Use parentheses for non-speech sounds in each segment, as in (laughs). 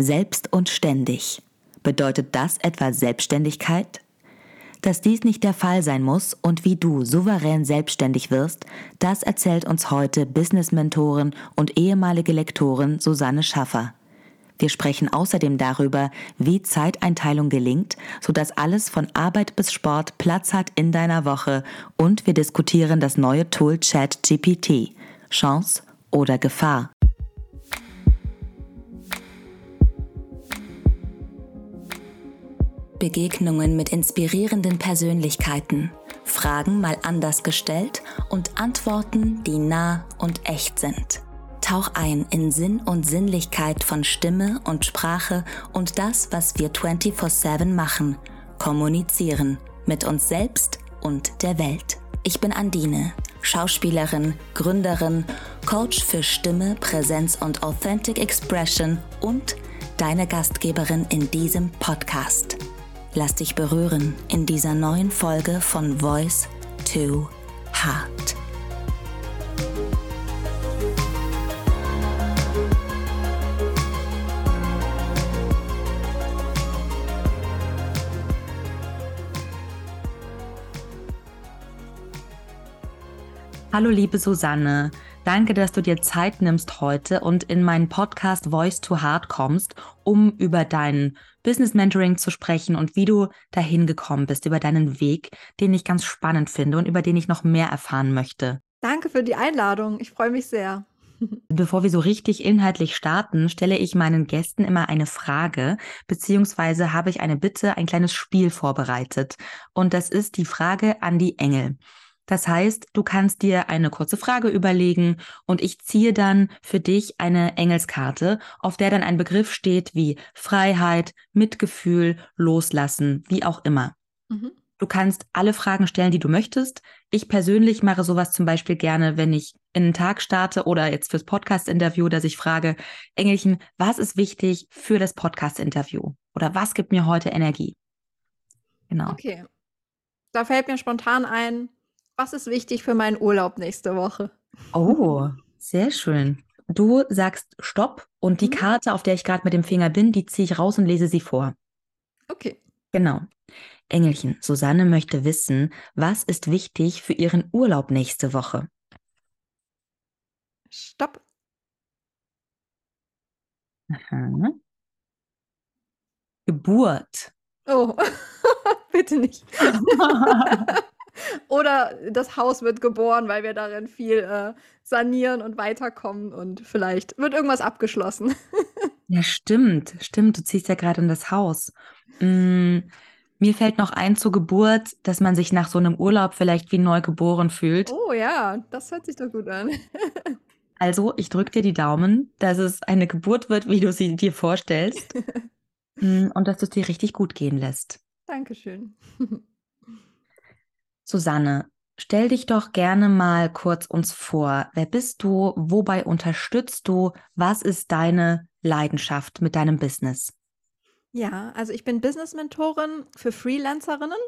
Selbst und ständig. Bedeutet das etwa Selbstständigkeit? Dass dies nicht der Fall sein muss und wie du souverän selbstständig wirst, das erzählt uns heute Business-Mentorin und ehemalige Lektorin Susanne Schaffer. Wir sprechen außerdem darüber, wie Zeiteinteilung gelingt, sodass alles von Arbeit bis Sport Platz hat in deiner Woche und wir diskutieren das neue Tool ChatGPT. Chance oder Gefahr? Begegnungen mit inspirierenden Persönlichkeiten. Fragen mal anders gestellt und Antworten, die nah und echt sind. Tauch ein in Sinn und Sinnlichkeit von Stimme und Sprache und das, was wir 24/7 machen, kommunizieren mit uns selbst und der Welt. Ich bin Andine, Schauspielerin, Gründerin, Coach für Stimme, Präsenz und Authentic Expression und deine Gastgeberin in diesem Podcast. Lass dich berühren in dieser neuen Folge von Voice to Heart. Hallo liebe Susanne, danke, dass du dir Zeit nimmst heute und in meinen Podcast Voice to Heart kommst, um über dein Business Mentoring zu sprechen und wie du dahin gekommen bist, über deinen Weg, den ich ganz spannend finde und über den ich noch mehr erfahren möchte. Danke für die Einladung, ich freue mich sehr. (laughs) Bevor wir so richtig inhaltlich starten, stelle ich meinen Gästen immer eine Frage, beziehungsweise habe ich eine Bitte, ein kleines Spiel vorbereitet. Und das ist die Frage an die Engel. Das heißt, du kannst dir eine kurze Frage überlegen und ich ziehe dann für dich eine Engelskarte, auf der dann ein Begriff steht wie Freiheit, Mitgefühl, Loslassen, wie auch immer. Mhm. Du kannst alle Fragen stellen, die du möchtest. Ich persönlich mache sowas zum Beispiel gerne, wenn ich in einen Tag starte oder jetzt fürs Podcast-Interview, dass ich frage, Engelchen, was ist wichtig für das Podcast-Interview? Oder was gibt mir heute Energie? Genau. Okay. Da fällt mir spontan ein, was ist wichtig für meinen Urlaub nächste Woche? Oh, sehr schön. Du sagst Stopp und die mhm. Karte, auf der ich gerade mit dem Finger bin, die ziehe ich raus und lese sie vor. Okay. Genau. Engelchen, Susanne möchte wissen, was ist wichtig für ihren Urlaub nächste Woche? Stopp. Aha. Geburt. Oh, (laughs) bitte nicht. (laughs) Oder das Haus wird geboren, weil wir darin viel äh, sanieren und weiterkommen und vielleicht wird irgendwas abgeschlossen. (laughs) ja, stimmt, stimmt. Du ziehst ja gerade in das Haus. Mm, mir fällt noch ein zur Geburt, dass man sich nach so einem Urlaub vielleicht wie neu geboren fühlt. Oh ja, das hört sich doch gut an. (laughs) also, ich drücke dir die Daumen, dass es eine Geburt wird, wie du sie dir vorstellst. (laughs) Mm, und dass du es dir richtig gut gehen lässt. Dankeschön. Susanne, stell dich doch gerne mal kurz uns vor. Wer bist du? Wobei unterstützt du? Was ist deine Leidenschaft mit deinem Business? Ja, also ich bin Business-Mentorin für Freelancerinnen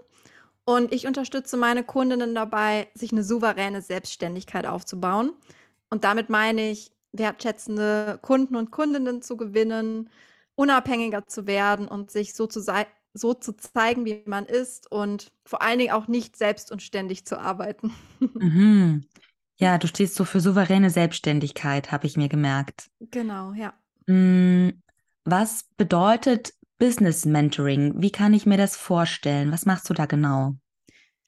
und ich unterstütze meine Kundinnen dabei, sich eine souveräne Selbstständigkeit aufzubauen. Und damit meine ich, wertschätzende Kunden und Kundinnen zu gewinnen, unabhängiger zu werden und sich so zu, so zu zeigen, wie man ist und vor allen Dingen auch nicht selbst und ständig zu arbeiten. (laughs) Mhm. Ja, du stehst so für souveräne Selbstständigkeit, habe ich mir gemerkt. Genau, ja. Hm, was bedeutet Business Mentoring? Wie kann ich mir das vorstellen? Was machst du da genau?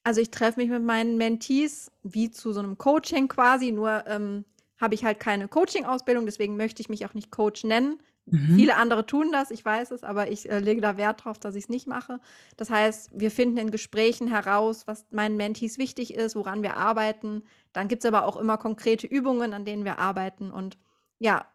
Also ich treffe mich mit meinen Mentees wie zu so einem Coaching quasi, nur ähm, habe ich halt keine Coaching-Ausbildung, deswegen möchte ich mich auch nicht Coach nennen, Mhm. Viele andere tun das, ich weiß es, aber ich äh, lege da Wert darauf, dass ich es nicht mache. Das heißt, wir finden in Gesprächen heraus, was meinen Mentees wichtig ist, woran wir arbeiten. Dann gibt es aber auch immer konkrete Übungen, an denen wir arbeiten und ja,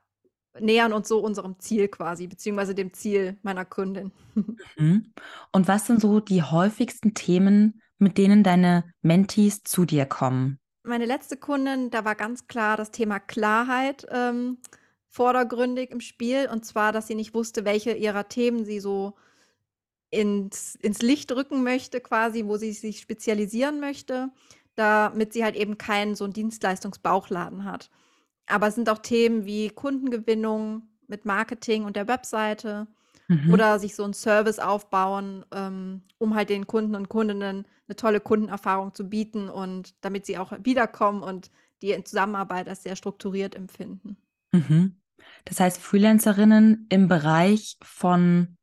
nähern uns so unserem Ziel quasi, beziehungsweise dem Ziel meiner Kundin. (laughs) Mhm. Und was sind so die häufigsten Themen, mit denen deine Mentees zu dir kommen? Meine letzte Kundin, da war ganz klar das Thema Klarheit. Ähm, vordergründig im Spiel. Und zwar, dass sie nicht wusste, welche ihrer Themen sie so ins, ins Licht rücken möchte, quasi, wo sie sich spezialisieren möchte, damit sie halt eben keinen so einen Dienstleistungsbauchladen hat. Aber es sind auch Themen wie Kundengewinnung, mit Marketing und der Webseite Mhm. oder sich so 'n Service aufbauen, ähm, um halt den Kunden und Kundinnen eine tolle Kundenerfahrung zu bieten und damit sie auch wiederkommen und die Zusammenarbeit als sehr strukturiert empfinden. Mhm. Das heißt, Freelancerinnen im Bereich von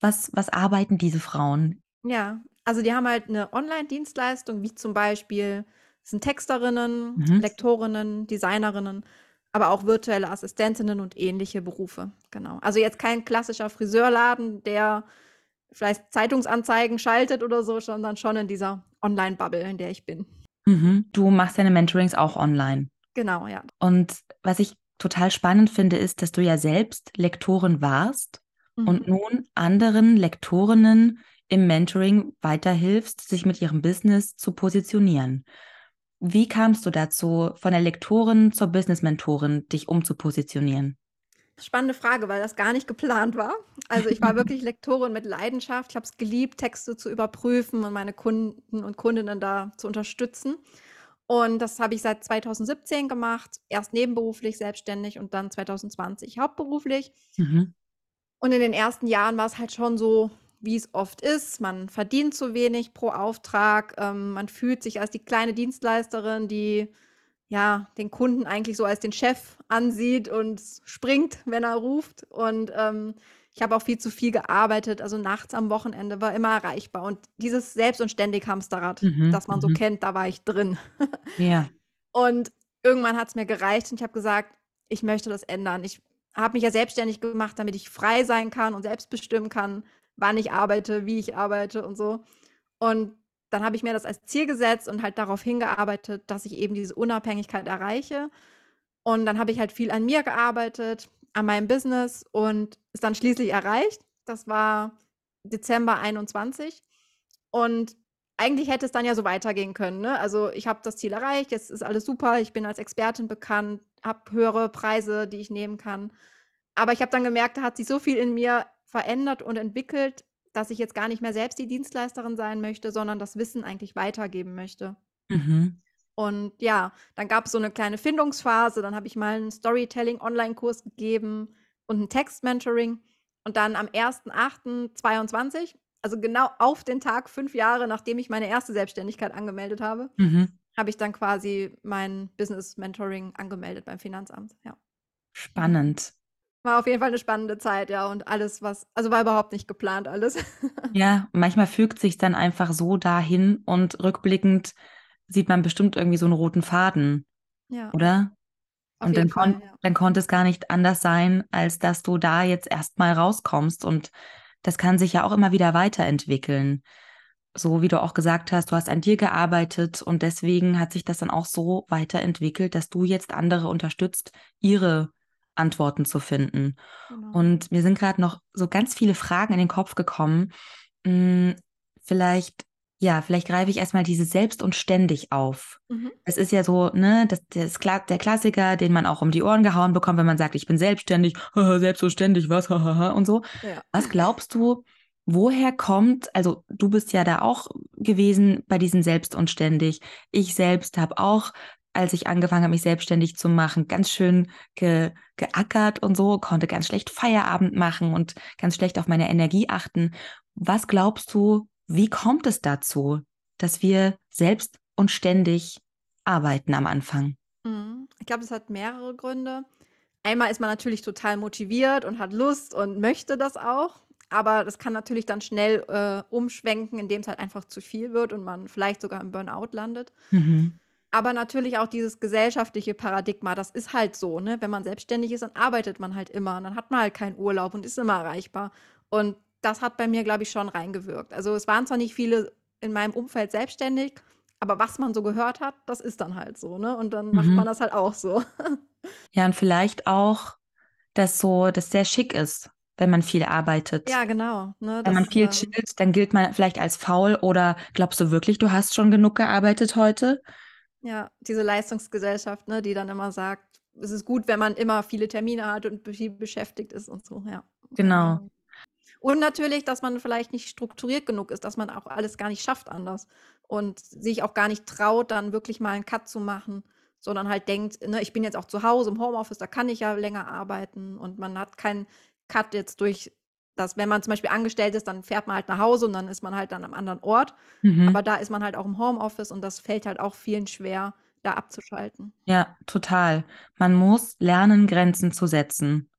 was was arbeiten diese Frauen? Ja, also die haben halt eine Online-Dienstleistung, wie zum Beispiel sind Texterinnen, Mhm. Lektorinnen, Designerinnen, aber auch virtuelle Assistentinnen und ähnliche Berufe, genau. Also jetzt kein klassischer Friseurladen, der vielleicht Zeitungsanzeigen schaltet oder so, sondern schon in dieser Online-Bubble, in der ich bin. Mhm. Du machst deine Mentorings auch online? Genau, ja. Und was ich total spannend finde, ist, dass du ja selbst Lektorin warst und Mhm. nun anderen Lektorinnen im Mentoring weiterhilfst, sich mit ihrem Business zu positionieren. Wie kamst du dazu, von der Lektorin zur Business-Mentorin dich umzupositionieren? Spannende Frage, weil das gar nicht geplant war. Also, ich war wirklich (laughs) Lektorin mit Leidenschaft. Ich habe es geliebt, Texte zu überprüfen und meine Kunden und Kundinnen da zu unterstützen. Und das habe ich seit 2017 gemacht, erst nebenberuflich selbstständig und dann 2020 hauptberuflich. Mhm. Und in den ersten Jahren war es halt schon so, wie es oft ist. Man verdient zu wenig pro Auftrag. Ähm, man fühlt sich als die kleine Dienstleisterin, die ja den Kunden eigentlich so als den Chef ansieht und springt, wenn er ruft. Und ähm, ich habe auch viel zu viel gearbeitet. Also nachts am Wochenende war immer erreichbar. Und dieses Selbst- und ständig Hamsterrad, Mhm. das man so Mhm. kennt, da war ich drin. (laughs) Ja. Und irgendwann hat es mir gereicht und ich habe gesagt, ich möchte das ändern. Ich habe mich ja selbstständig gemacht, damit ich frei sein kann und selbst bestimmen kann, wann ich arbeite, wie ich arbeite und so. Und dann habe ich mir das als Ziel gesetzt und halt darauf hingearbeitet, dass ich eben diese Unabhängigkeit erreiche. Und dann habe ich halt viel an mir gearbeitet, an meinem Business und es dann schließlich erreicht. Das war Dezember 21. Und eigentlich hätte es dann ja so weitergehen können. Ne? Also ich habe das Ziel erreicht, jetzt ist alles super, ich bin als Expertin bekannt, habe höhere Preise, die ich nehmen kann. Aber ich habe dann gemerkt, da hat sich so viel in mir verändert und entwickelt, dass ich jetzt gar nicht mehr selbst die Dienstleisterin sein möchte, sondern das Wissen eigentlich weitergeben möchte. Mhm. Und ja, dann gab es so eine kleine Findungsphase, dann habe ich mal einen Storytelling-Online-Kurs gegeben und ein Text-Mentoring. Und dann am 1.8.22, also genau auf den Tag fünf Jahre, nachdem ich meine erste Selbstständigkeit angemeldet habe, Mhm. habe ich dann quasi mein Business-Mentoring angemeldet beim Finanzamt. Ja. Spannend. War auf jeden Fall eine spannende Zeit, ja. Und alles, was, also war überhaupt nicht geplant alles. Ja, manchmal fügt sich dann einfach so dahin und rückblickend sieht man bestimmt irgendwie so einen roten Faden, Ja, oder? auf Und dann, Fall, kon ja. dann konnte es gar nicht anders sein, als dass du da jetzt erstmal rauskommst. Und das kann sich ja auch immer wieder weiterentwickeln. So wie du auch gesagt hast, du hast an dir gearbeitet und deswegen hat sich das dann auch so weiterentwickelt, dass du jetzt andere unterstützt, ihre Antworten zu finden. Genau. Und mir sind gerade noch so ganz viele Fragen in den Kopf gekommen. Hm, vielleicht, ja, vielleicht greife ich erstmal dieses selbst und ständig auf. Mhm. Es ist ja so, ne, das, das der Klassiker, den man auch um die Ohren gehauen bekommt, wenn man sagt, ich bin selbstständig, (laughs) selbst und ständig, was, hahaha, und so. Ja. Was glaubst du, woher kommt, also du bist ja da auch gewesen bei diesen selbst und ständig. Ich selbst habe auch, als ich angefangen habe, mich selbstständig zu machen, ganz schön ge, geackert und so, konnte ganz schlecht Feierabend machen und ganz schlecht auf meine Energie achten. Was glaubst du, wie kommt es dazu, dass wir selbst und ständig arbeiten am Anfang? Mhm. Ich glaube, es hat mehrere Gründe. Einmal ist man natürlich total motiviert und hat Lust und möchte das auch. Aber das kann natürlich dann schnell äh, umschwenken, indem es halt einfach zu viel wird und man vielleicht sogar im Burnout landet. Mhm. Aber natürlich auch dieses gesellschaftliche Paradigma, das ist halt so, ne? Wenn man selbstständig ist, dann arbeitet man halt immer. Und dann hat man halt keinen Urlaub und ist immer erreichbar. Und das hat bei mir, glaube ich, schon reingewirkt. Also es waren zwar nicht viele in meinem Umfeld selbstständig, aber was man so gehört hat, das ist dann halt so, ne? Und dann macht Mhm. man das halt auch so. (laughs) Ja, und vielleicht auch, dass so, das sehr schick ist, wenn man viel arbeitet. Ja, genau. Ne? Wenn man viel ähm, chillt, dann gilt man vielleicht als faul oder glaubst du wirklich, du hast schon genug gearbeitet heute? ja, diese Leistungsgesellschaft, ne, die dann immer sagt, es ist gut, wenn man immer viele Termine hat und viel beschäftigt ist und so, ja. Genau. Und natürlich, dass man vielleicht nicht strukturiert genug ist, dass man auch alles gar nicht schafft anders und sich auch gar nicht traut, dann wirklich mal einen Cut zu machen, sondern halt denkt, ne, ich bin jetzt auch zu Hause im Homeoffice, da kann ich ja länger arbeiten und man hat keinen Cut jetzt durch das, wenn man zum Beispiel angestellt ist, dann fährt man halt nach Hause und dann ist man halt dann am anderen Ort. Mhm. Aber da ist man halt auch im Homeoffice und das fällt halt auch vielen schwer, da abzuschalten. Ja, total. Man muss lernen, Grenzen zu setzen.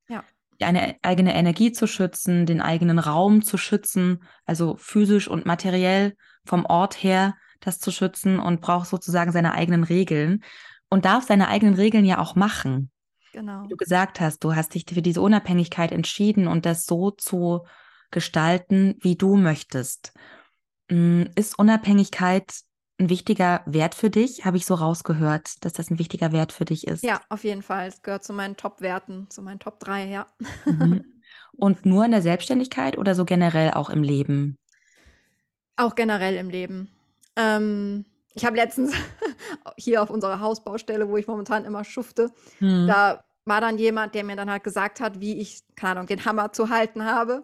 Ja. Eine eigene Energie zu schützen, den eigenen Raum zu schützen, also physisch und materiell vom Ort her das zu schützen und braucht sozusagen seine eigenen Regeln und darf seine eigenen Regeln ja auch machen. Genau. Wie du gesagt hast, du hast dich für diese Unabhängigkeit entschieden und das so zu gestalten, wie du möchtest. Hm, ist Unabhängigkeit ein wichtiger Wert für dich? Habe ich so rausgehört, dass das ein wichtiger Wert für dich ist? Ja, auf jeden Fall. Es gehört zu meinen Top-Werten, zu meinen Top 3, ja. Mhm. (laughs) Und nur in der Selbstständigkeit oder so generell auch im Leben? Auch generell im Leben. Ähm, ich habe letztens (laughs) hier auf unserer Hausbaustelle, wo ich momentan immer schufte, mhm. da war dann jemand, der mir dann halt gesagt hat, wie ich, keine Ahnung, den Hammer zu halten habe.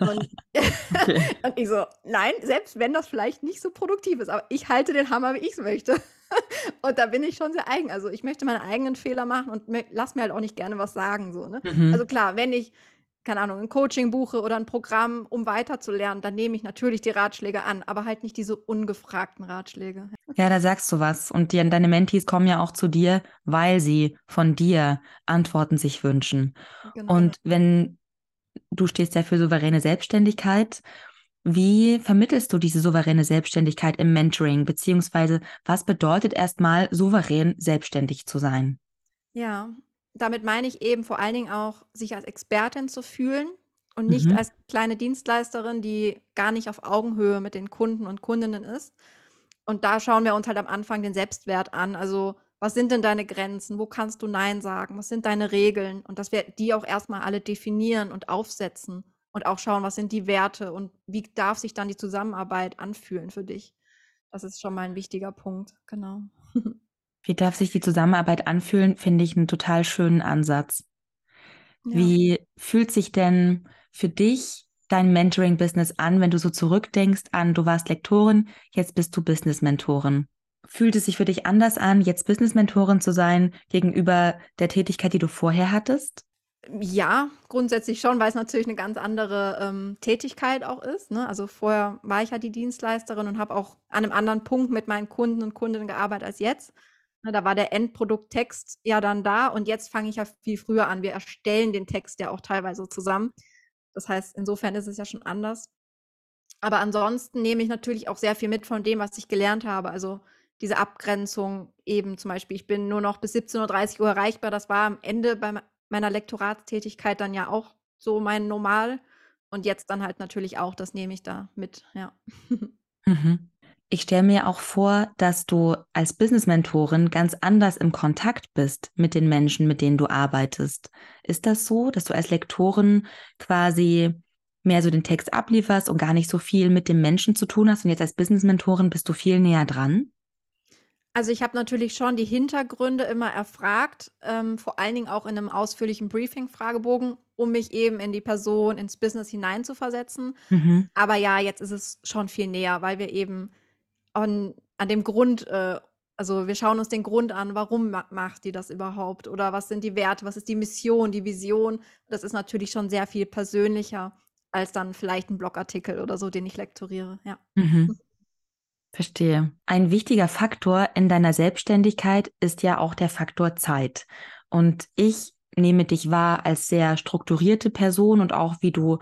Und, (laughs) (laughs) okay. und ich so, nein, selbst wenn das vielleicht nicht so produktiv ist, aber ich halte den Hammer, wie ich es möchte. (laughs) und da bin ich schon sehr eigen. Also ich möchte meine eigenen Fehler machen und lass mir halt auch nicht gerne was sagen. So, ne? Mhm. Also klar, wenn ich keine Ahnung, ein Coaching buche oder ein Programm, um weiterzulernen, dann nehme ich natürlich die Ratschläge an, aber halt nicht diese ungefragten Ratschläge. Ja, da sagst du was. Und die, deine Mentees kommen ja auch zu dir, weil sie von dir Antworten sich wünschen. Genau. Und wenn du stehst ja für souveräne Selbstständigkeit, wie vermittelst du diese souveräne Selbstständigkeit im Mentoring, beziehungsweise was bedeutet erstmal souverän selbstständig zu sein? Ja, damit meine ich eben vor allen Dingen auch, sich als Expertin zu fühlen und nicht Mhm. als kleine Dienstleisterin, die gar nicht auf Augenhöhe mit den Kunden und Kundinnen ist. Und da schauen wir uns halt am Anfang den Selbstwert an. Also, was sind denn deine Grenzen? Wo kannst du nein sagen? Was sind deine Regeln? Und dass wir die auch erstmal alle definieren und aufsetzen und auch schauen, was sind die Werte und wie darf sich dann die Zusammenarbeit anfühlen für dich? Das ist schon mal ein wichtiger Punkt, genau. (laughs) Wie darf sich die Zusammenarbeit anfühlen, finde ich einen total schönen Ansatz. Ja. Wie fühlt sich denn für dich dein Mentoring-Business an, wenn du so zurückdenkst an, du warst Lektorin, jetzt bist du Business-Mentorin? Fühlt es sich für dich anders an, jetzt Business-Mentorin zu sein gegenüber der Tätigkeit, die du vorher hattest? Ja, grundsätzlich schon, weil es natürlich eine ganz andere ähm, Tätigkeit auch ist. Ne? Also vorher war ich ja die Dienstleisterin und habe auch an einem anderen Punkt mit meinen Kunden und Kundinnen gearbeitet als jetzt. Ne, da war der Endprodukttext ja dann da und jetzt fange ich ja viel früher an. Wir erstellen den Text ja auch teilweise zusammen. Das heißt, insofern ist es ja schon anders. Aber ansonsten nehme ich natürlich auch sehr viel mit von dem, was ich gelernt habe. Also diese Abgrenzung eben zum Beispiel, ich bin nur noch bis 17.30 Uhr erreichbar. Das war am Ende bei meiner Lektoratstätigkeit dann ja auch so mein Normal. Und jetzt dann halt natürlich auch, das nehme ich da mit, ja. Mhm. Ich stelle mir auch vor, dass du als Business-Mentorin ganz anders im Kontakt bist mit den Menschen, mit denen du arbeitest. Ist das so, dass du als Lektorin quasi mehr so den Text ablieferst und gar nicht so viel mit dem Menschen zu tun hast und jetzt als Business-Mentorin bist du viel näher dran? Also ich habe natürlich schon die Hintergründe immer erfragt, ähm, vor allen Dingen auch in einem ausführlichen Briefing-Fragebogen, um mich eben in die Person, ins Business hineinzuversetzen. Mhm. Aber ja, jetzt ist es schon viel näher, weil wir eben an, an dem Grund, äh, also wir schauen uns den Grund an, warum ma macht die das überhaupt? Oder was sind die Werte, was ist die Mission, die Vision? Das ist natürlich schon sehr viel persönlicher als dann vielleicht ein Blogartikel oder so, den ich lektoriere, ja. Mhm. Verstehe. Ein wichtiger Faktor in deiner Selbstständigkeit ist ja auch der Faktor Zeit. Und ich nehme dich wahr als sehr strukturierte Person und auch wie du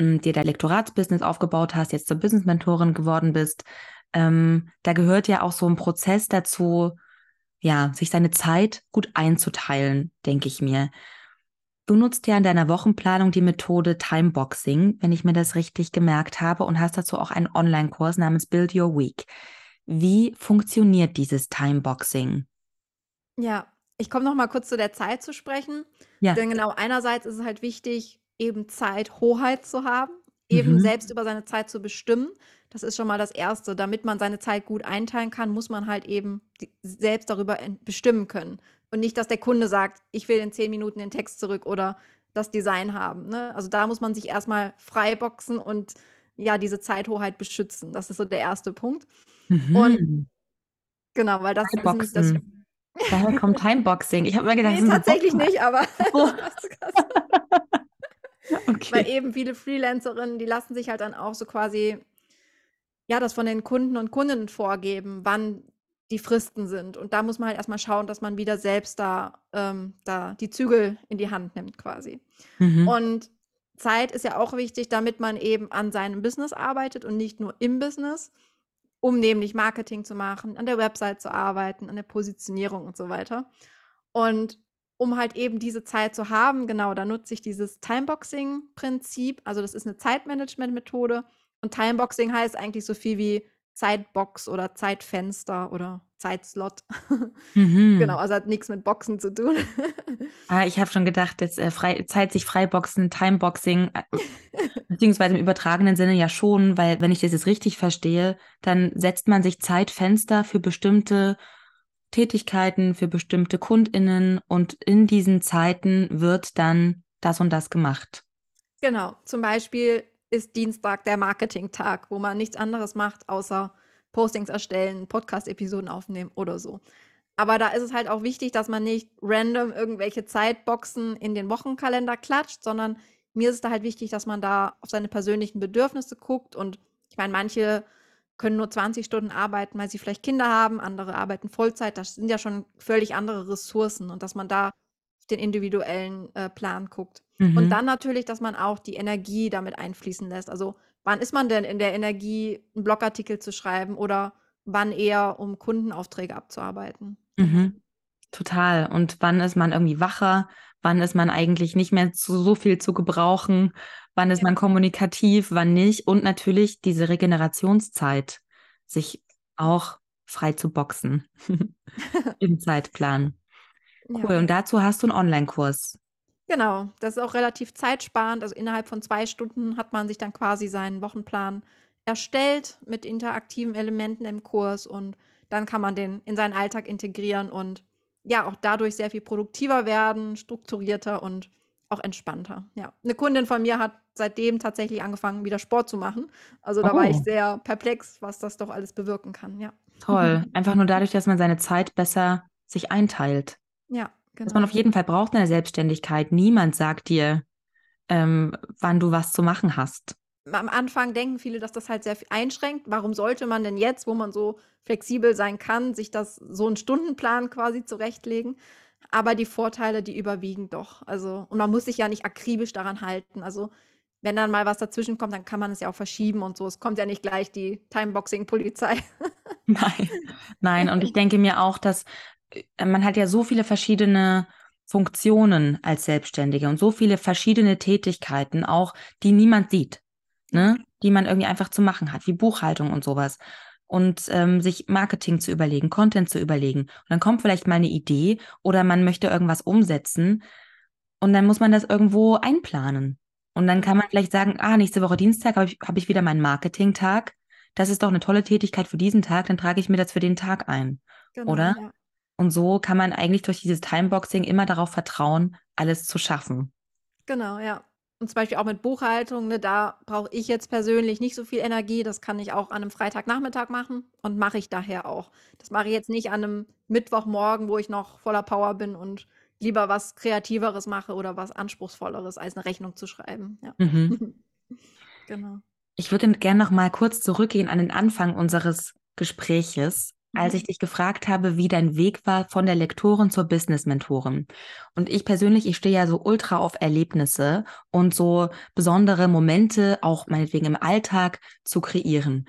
hm, dir dein Lektoratsbusiness aufgebaut hast, jetzt zur Business-Mentorin geworden bist ähm, da gehört ja auch so ein Prozess dazu, ja, sich seine Zeit gut einzuteilen, denke ich mir. Du nutzt ja in deiner Wochenplanung die Methode Timeboxing, wenn ich mir das richtig gemerkt habe, und hast dazu auch einen Online-Kurs namens Build Your Week. Wie funktioniert dieses Timeboxing? Ja, ich komme noch mal kurz zu der Zeit zu sprechen. Ja. Denn genau einerseits ist es halt wichtig, eben Zeit Hoheit zu haben, eben mhm. selbst über seine Zeit zu bestimmen. Das ist schon mal das Erste. Damit man seine Zeit gut einteilen kann, muss man halt eben selbst darüber bestimmen können. Und nicht, dass der Kunde sagt, ich will in zehn Minuten den Text zurück oder das Design haben. Ne? Also da muss man sich erstmal freiboxen und ja, diese Zeithoheit beschützen. Das ist so der erste Punkt. Mhm. Und genau, weil das ist nicht das. Daher kommt Timeboxing. Ich habe mir gedacht, nee, tatsächlich nicht, aber oh. (laughs) (laughs) okay. weil eben viele Freelancerinnen, die lassen sich halt dann auch so quasi ja das von den Kunden und Kundinnen vorgeben, wann die Fristen sind. Und da muss man halt erstmal schauen, dass man wieder selbst da, ähm, da die Zügel in die Hand nimmt quasi. Mhm. Und Zeit ist ja auch wichtig, damit man eben an seinem Business arbeitet und nicht nur im Business, um nämlich Marketing zu machen, an der Website zu arbeiten, an der Positionierung und so weiter. Und um halt eben diese Zeit zu haben, genau, da nutze ich dieses Timeboxing-Prinzip. Also das ist eine Zeitmanagement-Methode. Und Timeboxing heißt eigentlich so viel wie Zeitbox oder Zeitfenster oder Zeitslot. (laughs) Mhm. Genau, also hat nichts mit Boxen zu tun. (laughs) ah, ich habe schon gedacht, jetzt äh, frei, Zeit sich freiboxen, Timeboxing, äh, beziehungsweise im übertragenen Sinne ja schon, weil wenn ich das jetzt richtig verstehe, dann setzt man sich Zeitfenster für bestimmte Tätigkeiten, für bestimmte KundInnen und in diesen Zeiten wird dann das und das gemacht. Genau, zum Beispiel ist Dienstag der Marketing-Tag, wo man nichts anderes macht, außer Postings erstellen, Podcast-Episoden aufnehmen oder so. Aber da ist es halt auch wichtig, dass man nicht random irgendwelche Zeitboxen in den Wochenkalender klatscht, sondern mir ist es da halt wichtig, dass man da auf seine persönlichen Bedürfnisse guckt. Und ich meine, manche können nur 20 Stunden arbeiten, weil sie vielleicht Kinder haben, andere arbeiten Vollzeit. Das sind ja schon völlig andere Ressourcen und dass man da den individuellen äh, Plan guckt. Mhm. Und dann natürlich, dass man auch die Energie damit einfließen lässt. Also wann ist man denn in der Energie, einen Blogartikel zu schreiben oder wann eher, um Kundenaufträge abzuarbeiten? Mhm. Total. Und wann ist man irgendwie wacher? Wann ist man eigentlich nicht mehr zu, so viel zu gebrauchen? Wann ist ja. man kommunikativ? Wann nicht? Und natürlich diese Regenerationszeit, sich auch frei zu boxen (laughs) im (laughs) Zeitplan. Cool. Ja. Und dazu hast du einen Online-Kurs. Genau, das ist auch relativ zeitsparend. Also innerhalb von zwei Stunden hat man sich dann quasi seinen Wochenplan erstellt mit interaktiven Elementen im Kurs und dann kann man den in seinen Alltag integrieren und ja, auch dadurch sehr viel produktiver werden, strukturierter und auch entspannter. Ja, eine Kundin von mir hat seitdem tatsächlich angefangen, wieder Sport zu machen. Also da oh. war ich oh. sehr perplex, was das doch alles bewirken kann. Ja. Toll. Einfach nur dadurch, dass man seine Zeit besser sich einteilt. Ja, Genau. Was man auf jeden Fall braucht in der Selbstständigkeit. Niemand sagt dir, ähm, wann du was zu machen hast. Am Anfang denken viele, dass das halt sehr einschränkt. Warum sollte man denn jetzt, wo man so flexibel sein kann, sich das so einen Stundenplan quasi zurechtlegen? Aber die Vorteile, die überwiegen doch. Also, und man muss sich ja nicht akribisch daran halten. Also, wenn dann mal was dazwischen kommt, dann kann man es ja auch verschieben und so. Es kommt ja nicht gleich die Timeboxing-Polizei. (laughs) Nein, nein. Und ich denke mir auch, dass äh, man hat ja so viele verschiedene Funktionen als Selbstständige und so viele verschiedene Tätigkeiten auch, die niemand sieht, ne? die man irgendwie einfach zu machen hat, wie Buchhaltung und sowas. Und ähm, sich Marketing zu überlegen, Content zu überlegen. Und dann kommt vielleicht mal eine Idee oder man möchte irgendwas umsetzen und dann muss man das irgendwo einplanen. Und dann kann man vielleicht sagen, ah, nächste Woche Dienstag habe ich, hab ich wieder meinen Marketing-Tag. Das ist doch eine tolle Tätigkeit für diesen Tag, dann trage ich mir das für den Tag ein. Genau, oder? Ja. Und so kann man eigentlich durch dieses Timeboxing immer darauf vertrauen, alles zu schaffen. Genau, ja. Und zum Beispiel auch mit Buchhaltung, ne, da brauche ich jetzt persönlich nicht so viel Energie. Das kann ich auch an einem Freitagnachmittag machen und mache ich daher auch. Das mache ich jetzt nicht an einem Mittwochmorgen, wo ich noch voller Power bin und lieber was Kreativeres mache oder was Anspruchsvolleres, als eine Rechnung zu schreiben. Ja. Mhm. (laughs) genau. Ich würde gerne noch mal kurz zurückgehen an den Anfang unseres Gespräches als ich mhm. dich gefragt habe, wie dein Weg war von der Lektorin zur Business-Mentorin. Und ich persönlich, ich stehe ja so ultra auf Erlebnisse und so besondere Momente, auch meinetwegen im Alltag, zu kreieren.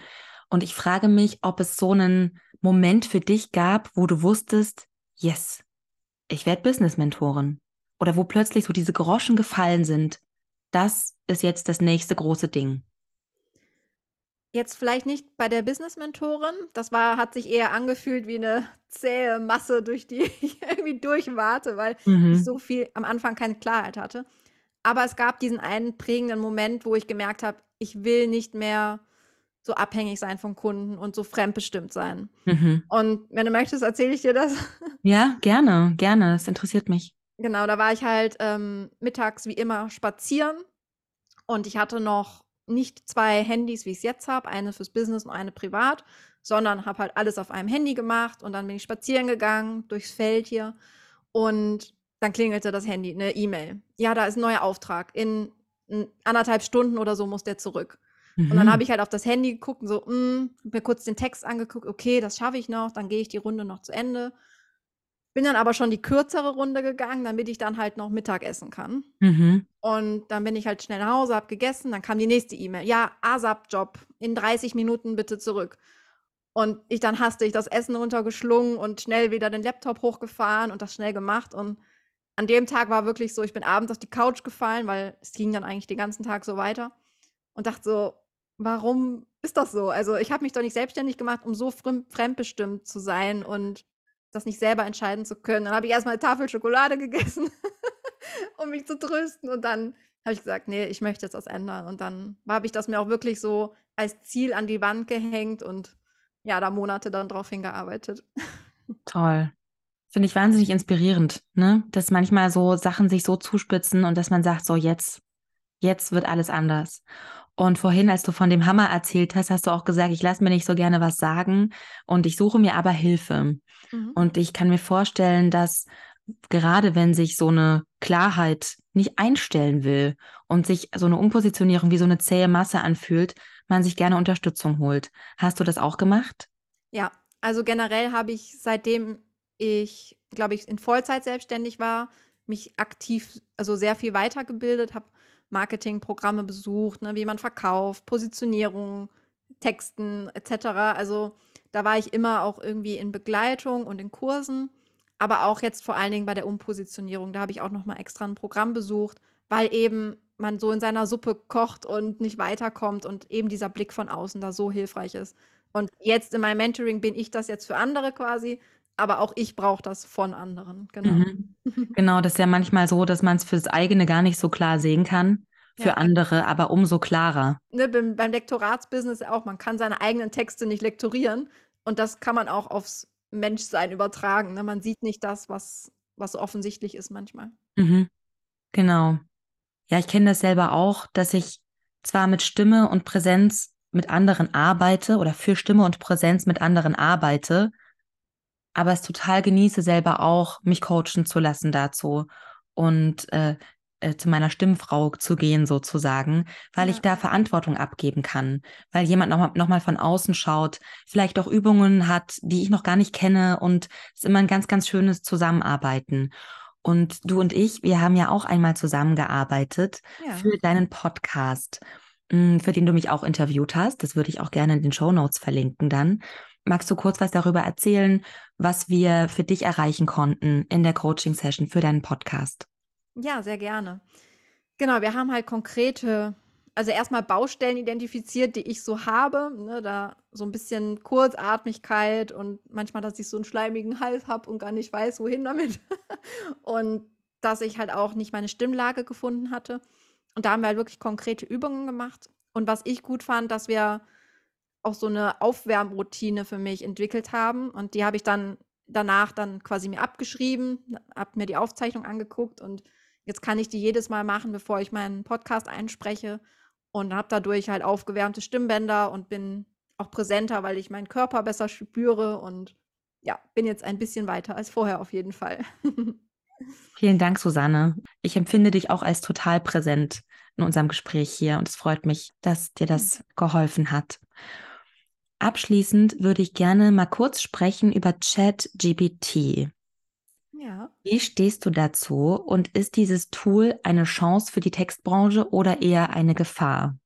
Und ich frage mich, ob es so einen Moment für dich gab, wo du wusstest, yes, ich werde Business-Mentorin. Oder wo plötzlich so diese Groschen gefallen sind. Das ist jetzt das nächste große Ding. Jetzt vielleicht nicht bei der Business-Mentorin. Das war hat sich eher angefühlt wie eine zähe Masse, durch die (laughs) ich irgendwie durchwarte, weil Mhm. ich so viel am Anfang keine Klarheit hatte. Aber es gab diesen einen prägenden Moment, wo ich gemerkt habe, ich will nicht mehr so abhängig sein von Kunden und so fremdbestimmt sein. Mhm. Und wenn du möchtest, erzähle ich dir das. (laughs) Ja, gerne, gerne. Das interessiert mich. Genau, da war ich halt, ähm, mittags wie immer spazieren und ich hatte noch nicht zwei Handys, wie ich es jetzt habe, eine fürs Business und eine privat, sondern habe halt alles auf einem Handy gemacht und dann bin ich spazieren gegangen durchs Feld hier und dann klingelte das Handy, eine E-Mail. Ja, da ist ein neuer Auftrag. In anderthalb Stunden oder so muss der zurück. Mhm. Und dann habe mhm. ich halt auf das Handy geguckt und so, mh, hm, mir kurz den Text angeguckt, okay, das schaffe ich noch, dann gehe ich die Runde noch zu Ende. Bin dann aber schon die kürzere Runde gegangen, damit ich dann halt noch Mittag essen kann. Mhm. Und dann bin ich halt schnell nach Hause, habe gegessen, dann kam die nächste E-Mail. Ja, ASAP-Job, in 30 Minuten bitte zurück. Und ich dann hastig das Essen runtergeschlungen und schnell wieder den Laptop hochgefahren und das schnell gemacht. Und an dem Tag war wirklich so, ich bin abends auf die Couch gefallen, weil es ging dann eigentlich den ganzen Tag so weiter. Und dachte so, warum ist das so? Also ich habe mich doch nicht selbstständig gemacht, um so fremdbestimmt zu sein und das nicht selber entscheiden zu können. Dann habe ich erstmal eine Tafel Schokolade gegessen, (laughs) um mich zu trösten. Und dann habe ich gesagt, nee, ich möchte jetzt das ändern. Und dann habe ich das mir auch wirklich so als Ziel an die Wand gehängt und ja, da Monate dann drauf hingearbeitet. (laughs) Toll. Finde ich wahnsinnig inspirierend, ne? Dass manchmal so Sachen sich so zuspitzen und dass man sagt, so jetzt, jetzt wird alles anders. Und vorhin, als du von dem Hammer erzählt hast, hast du auch gesagt, ich lasse mir nicht so gerne was sagen und ich suche mir aber Hilfe. Mhm. Und ich kann mir vorstellen, dass gerade wenn sich so eine Klarheit nicht einstellen will und sich so eine Umpositionierung wie so eine zähe Masse anfühlt, man sich gerne Unterstützung holt. Hast du das auch gemacht? Ja, also generell habe ich seitdem ich, glaube ich, in Vollzeit selbstständig war, mich aktiv, also sehr viel weitergebildet, habe Marketingprogramme besucht, ne, wie man verkauft, Positionierung, Texten etc. Also da war ich immer auch irgendwie in Begleitung und in Kursen, aber auch jetzt vor allen Dingen bei der Umpositionierung. Da habe ich auch noch mal extra ein Programm besucht, weil eben man so in seiner Suppe kocht und nicht weiterkommt und eben dieser Blick von außen da so hilfreich ist. Und jetzt in meinem Mentoring bin ich das jetzt für andere quasi, aber auch ich brauche das von anderen. Genau. Mhm. Genau, das ist ja manchmal so, dass man es fürs eigene gar nicht so klar sehen kann. Für ja. andere, aber umso klarer. Ne, beim, beim Lektoratsbusiness auch, man kann seine eigenen Texte nicht lektorieren und das kann man auch aufs Menschsein übertragen. Ne? Man sieht nicht das, was, was offensichtlich ist manchmal. Mhm. Genau. Ja, ich kenne das selber auch, dass ich zwar mit Stimme und Präsenz mit anderen arbeite oder für Stimme und Präsenz mit anderen arbeite, aber es total genieße, selber auch mich coachen zu lassen dazu und äh, äh, zu meiner Stimmfrau zu gehen sozusagen, weil ja. ich da Verantwortung abgeben kann, weil jemand nochmal noch mal von außen schaut, vielleicht auch Übungen hat, die ich noch gar nicht kenne und es ist immer ein ganz, ganz schönes Zusammenarbeiten. Und du und ich, wir haben ja auch einmal zusammengearbeitet ja. für deinen Podcast, hm, für den du mich auch interviewt hast. Das würde ich auch gerne in den Show Notes verlinken dann. Magst du kurz was darüber erzählen, was wir für dich erreichen konnten in der Coaching-Session für deinen Podcast? Ja, sehr gerne. Genau, wir haben halt konkrete, also erstmal Baustellen identifiziert, die ich so habe. Ne, da so ein bisschen Kurzatmigkeit und manchmal, dass ich so einen schleimigen Hals habe und gar nicht weiß, wohin damit. (laughs) und dass ich halt auch nicht meine Stimmlage gefunden hatte. Und da haben wir halt wirklich konkrete Übungen gemacht. Und was ich gut fand, dass wir auch so eine Aufwärmroutine für mich entwickelt haben. Und die habe ich dann danach dann quasi mir abgeschrieben, habe mir die Aufzeichnung angeguckt und jetzt kann ich die jedes Mal machen, bevor ich meinen Podcast einspreche und habe dadurch halt aufgewärmte Stimmbänder und bin auch präsenter, weil ich meinen Körper besser spüre und ja, bin jetzt ein bisschen weiter als vorher auf jeden Fall. (laughs) Vielen Dank, Susanne. Ich empfinde dich auch als total präsent in unserem Gespräch hier und es freut mich, dass dir das geholfen hat. Abschließend würde ich gerne mal kurz sprechen über ChatGPT. Ja. Wie stehst du dazu und ist dieses Tool eine Chance für die Textbranche oder eher eine Gefahr?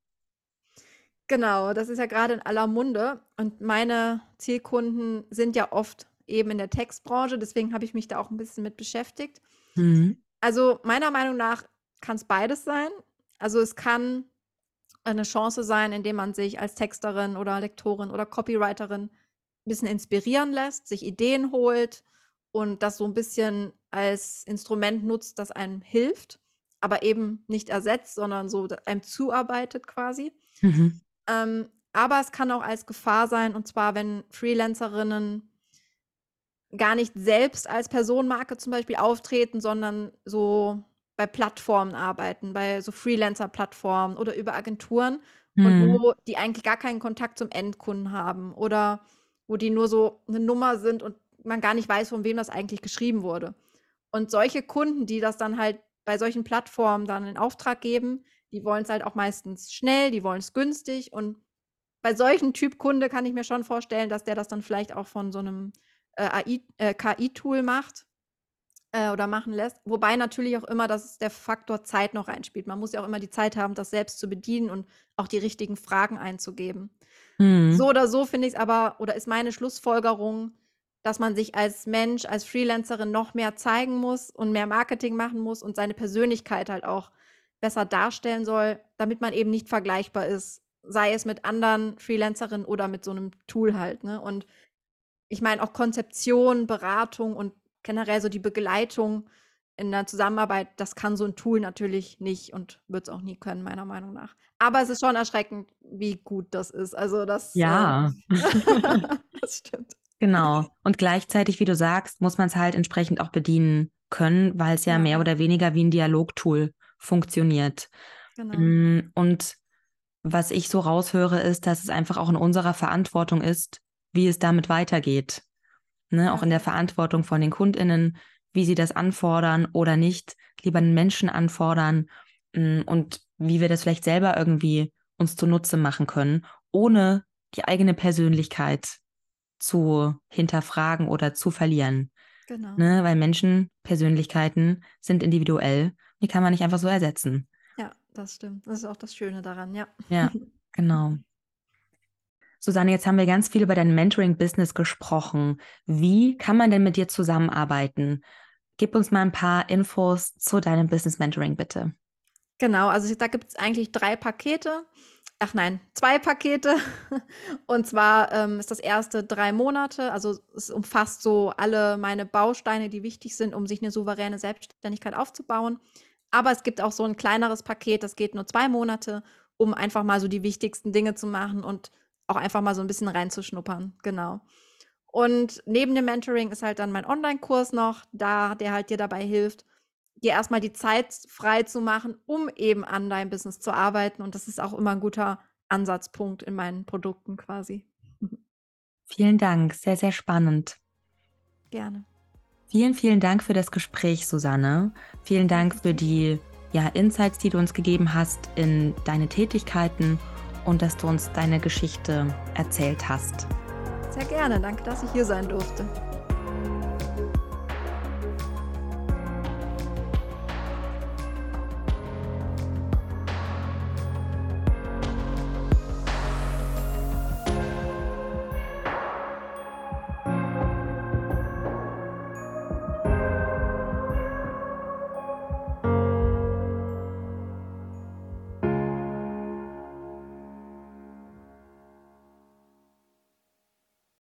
Genau, das ist ja gerade in aller Munde und meine Zielkunden sind ja oft eben in der Textbranche, deswegen habe ich mich da auch ein bisschen mit beschäftigt. Mhm. Also meiner Meinung nach kann es beides sein. Also es kann eine Chance sein, indem man sich als Texterin oder Lektorin oder Copywriterin ein bisschen inspirieren lässt, sich Ideen holt und das so ein bisschen als Instrument nutzt, das einem hilft, aber eben nicht ersetzt, sondern so einem zuarbeitet quasi. Mhm. Ähm, aber es kann auch als Gefahr sein, und zwar, wenn Freelancerinnen gar nicht selbst als Personenmarke zum Beispiel auftreten, sondern so bei Plattformen arbeiten, bei so Freelancer-Plattformen oder über Agenturen mhm. und wo die eigentlich gar keinen Kontakt zum Endkunden haben oder wo die nur so eine Nummer sind und man gar nicht weiß, von wem das eigentlich geschrieben wurde. Und solche Kunden, die das dann halt bei solchen Plattformen dann in Auftrag geben, die wollen es halt auch meistens schnell, die wollen es günstig. Und bei solchen Typ Kunde kann ich mir schon vorstellen, dass der das dann vielleicht auch von so einem äh, äh, KI-Tool macht äh, oder machen lässt. Wobei natürlich auch immer, dass der Faktor Zeit noch reinspielt. Man muss ja auch immer die Zeit haben, das selbst zu bedienen und auch die richtigen Fragen einzugeben. Mhm. So oder so finde ich es aber, oder ist meine Schlussfolgerung, dass man sich als Mensch, als Freelancerin noch mehr zeigen muss und mehr Marketing machen muss und seine Persönlichkeit halt auch besser darstellen soll, damit man eben nicht vergleichbar ist, sei es mit anderen Freelancerinnen oder mit so einem Tool halt. Ne? Und ich meine auch Konzeption, Beratung und generell so die Begleitung in der Zusammenarbeit, das kann so ein Tool natürlich nicht und wird es auch nie können, meiner Meinung nach. Aber es ist schon erschreckend, wie gut das ist. Also das. Ja. Äh, (laughs) das stimmt. Genau. Und gleichzeitig, wie du sagst, muss man es halt entsprechend auch bedienen können, weil es ja, ja, mehr oder weniger wie ein Dialogtool funktioniert. Genau. Mm, und was ich so raushöre, ist, dass es einfach auch in unserer Verantwortung ist, wie es damit weitergeht. Ne? Auch in der Verantwortung von den KundInnen, wie sie das anfordern oder nicht, lieber einen Menschen anfordern mm, und wie wir das vielleicht selber irgendwie uns zunutze machen können, ohne die eigene Persönlichkeit zu hinterfragen oder zu verlieren. Genau. Ne? Weil Menschen, Persönlichkeiten sind individuell. Die kann man nicht einfach so ersetzen. Ja, das stimmt. Das ist auch das Schöne daran, ja. Ja, (laughs) genau. Susanne, jetzt haben wir ganz viel über dein Mentoring-Business gesprochen. Wie kann man denn mit dir zusammenarbeiten? Gib uns mal ein paar Infos zu deinem Business Mentoring, bitte. Genau, also da gibt es eigentlich drei Pakete. Ach nein, zwei Pakete. (laughs) Und zwar ähm, ist das erste drei Monate. Also es umfasst so alle meine Bausteine, die wichtig sind, um sich eine souveräne Selbstständigkeit aufzubauen. Aber es gibt auch so ein kleineres Paket, das geht nur zwei Monate, um einfach mal so die wichtigsten Dinge zu machen und auch einfach mal so ein bisschen reinzuschnuppern. Genau. Und neben dem Mentoring ist halt dann mein Online-Kurs noch da, der halt dir dabei hilft, dir erstmal die Zeit frei zu machen, um eben an deinem Business zu arbeiten. Und das ist auch immer ein guter Ansatzpunkt in meinen Produkten quasi. Vielen Dank, sehr, sehr spannend. Gerne. Vielen, vielen Dank für das Gespräch, Susanne. Vielen Dank für die ja, Insights, die du uns gegeben hast in deine Tätigkeiten und dass du uns deine Geschichte erzählt hast. Sehr gerne. Danke, dass ich hier sein durfte.